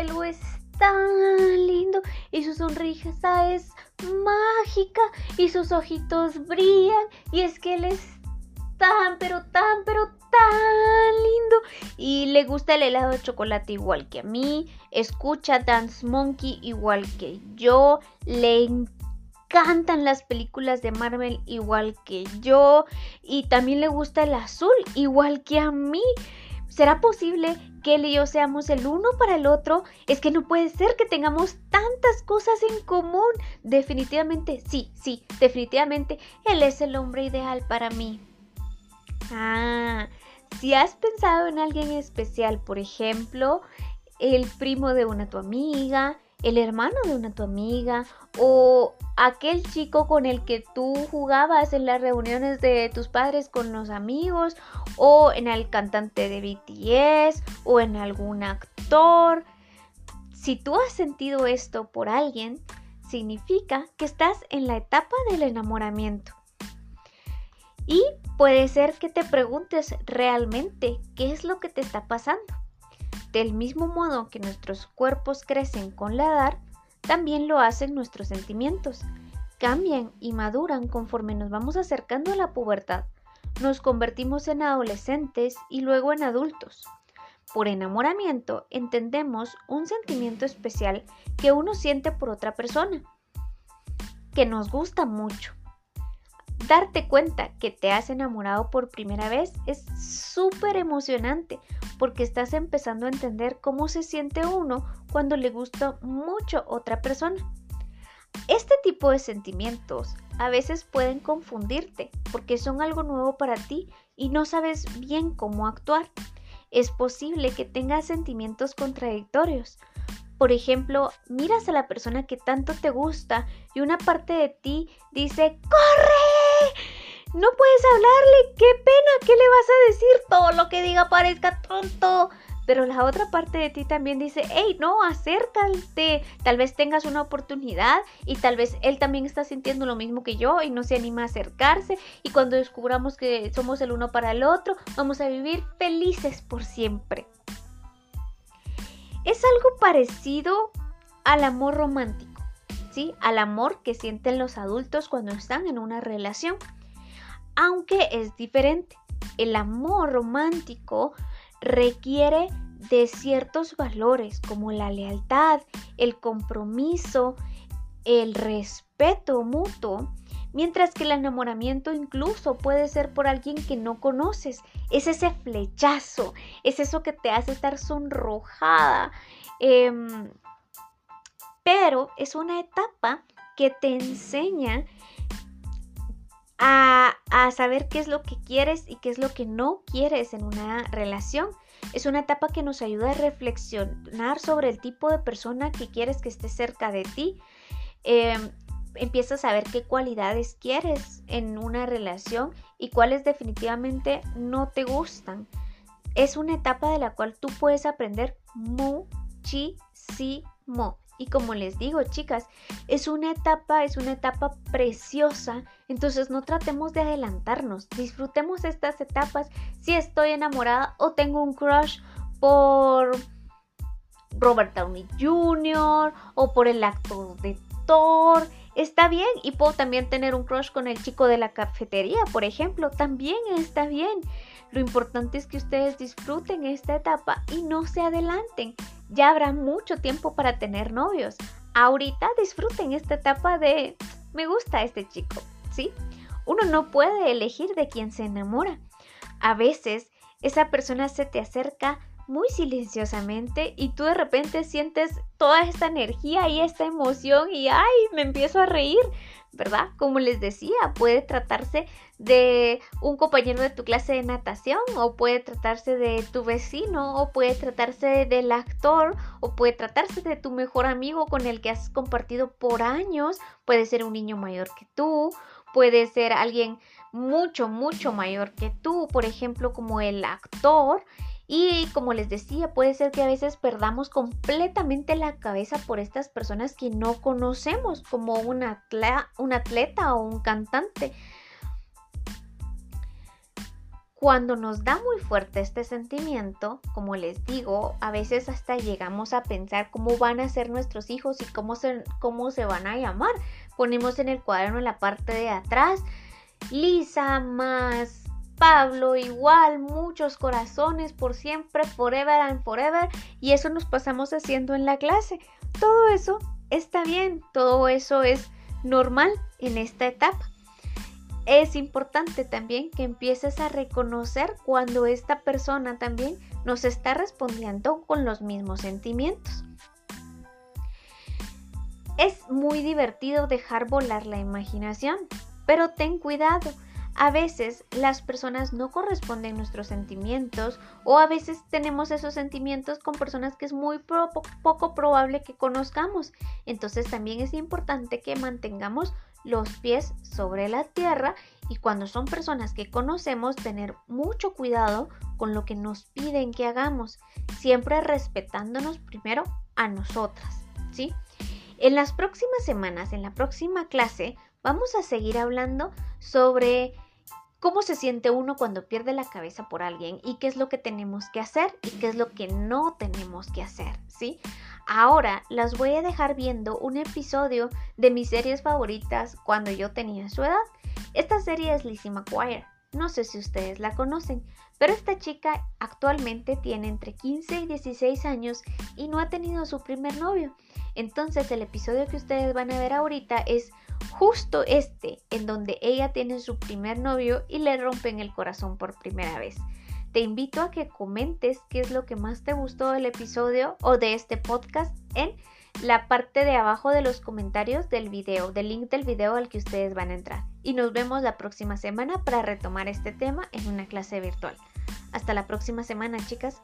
pelo es tan lindo y su sonrisa es mágica y sus ojitos brillan y es que él es tan, pero tan, pero tan lindo y le gusta el helado de chocolate igual que a mí, escucha Dance Monkey igual que yo, le encantan las películas de Marvel igual que yo y también le gusta el azul igual que a mí. ¿Será posible que él y yo seamos el uno para el otro? Es que no puede ser que tengamos tantas cosas en común. Definitivamente, sí, sí, definitivamente, él es el hombre ideal para mí. Ah, si has pensado en alguien especial, por ejemplo, el primo de una tu amiga, el hermano de una tu amiga o aquel chico con el que tú jugabas en las reuniones de tus padres con los amigos o en el cantante de BTS o en algún actor. Si tú has sentido esto por alguien, significa que estás en la etapa del enamoramiento. Y puede ser que te preguntes realmente qué es lo que te está pasando. Del mismo modo que nuestros cuerpos crecen con la edad, también lo hacen nuestros sentimientos. Cambian y maduran conforme nos vamos acercando a la pubertad. Nos convertimos en adolescentes y luego en adultos. Por enamoramiento entendemos un sentimiento especial que uno siente por otra persona, que nos gusta mucho. Darte cuenta que te has enamorado por primera vez es súper emocionante porque estás empezando a entender cómo se siente uno cuando le gusta mucho otra persona. Este tipo de sentimientos a veces pueden confundirte porque son algo nuevo para ti y no sabes bien cómo actuar. Es posible que tengas sentimientos contradictorios. Por ejemplo, miras a la persona que tanto te gusta y una parte de ti dice ¡Corre! No puedes hablarle, qué pena, ¿qué le vas a decir? Todo lo que diga parezca tonto. Pero la otra parte de ti también dice, hey, no, acércate. Tal vez tengas una oportunidad y tal vez él también está sintiendo lo mismo que yo y no se anima a acercarse. Y cuando descubramos que somos el uno para el otro, vamos a vivir felices por siempre. Es algo parecido al amor romántico, ¿sí? Al amor que sienten los adultos cuando están en una relación aunque es diferente. El amor romántico requiere de ciertos valores como la lealtad, el compromiso, el respeto mutuo, mientras que el enamoramiento incluso puede ser por alguien que no conoces. Es ese flechazo, es eso que te hace estar sonrojada. Em, pero es una etapa que te enseña a, saber qué es lo que quieres y qué es lo que no quieres en una relación. Es una etapa que nos ayuda a reflexionar sobre el tipo de persona que quieres que esté cerca de ti. Em, empiezas a ver qué cualidades quieres en una relación y cuáles definitivamente no te gustan. Es una etapa de la cual tú puedes aprender muchísimo. Y como les digo, chicas, es una etapa, es una etapa preciosa. Entonces no tratemos de adelantarnos. Disfrutemos estas etapas. Si estoy enamorada o tengo un crush por Robert Downey Jr. o por el actor de Thor. Está bien. Y puedo también tener un crush con el chico de la cafetería, por ejemplo. También está bien. Lo importante es que ustedes disfruten esta etapa y no se adelanten ya habrá mucho tiempo para tener novios. Ahorita disfruten esta etapa de me gusta este chico, ¿sí? Uno no puede elegir de quién se enamora. A veces esa persona se te acerca muy silenciosamente y tú de repente sientes toda esta energía y esta emoción y ay, me empiezo a reír ¿verdad? Como les decía, puede tratarse de un compañero de tu clase de natación o puede tratarse de tu vecino o puede tratarse del actor o puede tratarse de tu mejor amigo con el que has compartido por años, puede ser un niño mayor que tú, puede ser alguien mucho, mucho mayor que tú, por ejemplo, como el actor y como les decía, puede ser que a veces perdamos completamente la cabeza por estas personas que no conocemos, como un, atleta, atleta o un cantante. Cuando nos da muy fuerte este sentimiento, como les digo, a veces hasta llegamos a pensar cómo van a ser nuestros hijos y cómo se, cómo se van a llamar. Ponemos en el cuaderno en la parte de atrás, Lisa más Pablo igual, muchos corazones por siempre, forever and forever, y eso nos pasamos haciendo en la clase. Todo eso está bien, todo eso es normal en esta etapa es importante también que empieces a reconocer cuando esta persona también nos está respondiendo con los mismos sentimientos. Es muy divertido dejar volar la imaginación, pero ten cuidado. A veces las personas no corresponden nuestros sentimientos o a veces tenemos esos sentimientos con personas que es muy poco probable que conozcamos. Entonces también es importante que mantengamos los pies sobre la tierra y cuando son personas que conocemos tener mucho cuidado con lo que nos piden que hagamos, siempre respetándonos primero a nosotras, ¿sí? En las próximas semanas, en la próxima clase, vamos a seguir hablando sobre cómo se siente uno cuando pierde la cabeza por alguien y qué es lo que tenemos que hacer y qué es lo que no tenemos que hacer, ¿sí? Ahora las voy a dejar viendo un episodio de mis series favoritas cuando yo tenía su edad. Esta serie es Lizzie McGuire. No sé si ustedes la conocen, pero esta chica actualmente tiene entre 15 y 16 años y no ha tenido su primer novio. Entonces el episodio que ustedes van a ver ahorita es justo este, en donde ella tiene su primer novio y le rompen el corazón por primera vez. Te invito a que comentes qué es lo que más te gustó del episodio o de este podcast en la parte de abajo de los comentarios del video, del link del video al que ustedes van a entrar. Y nos vemos la próxima semana para retomar este tema en una clase virtual. Hasta la próxima semana, chicas.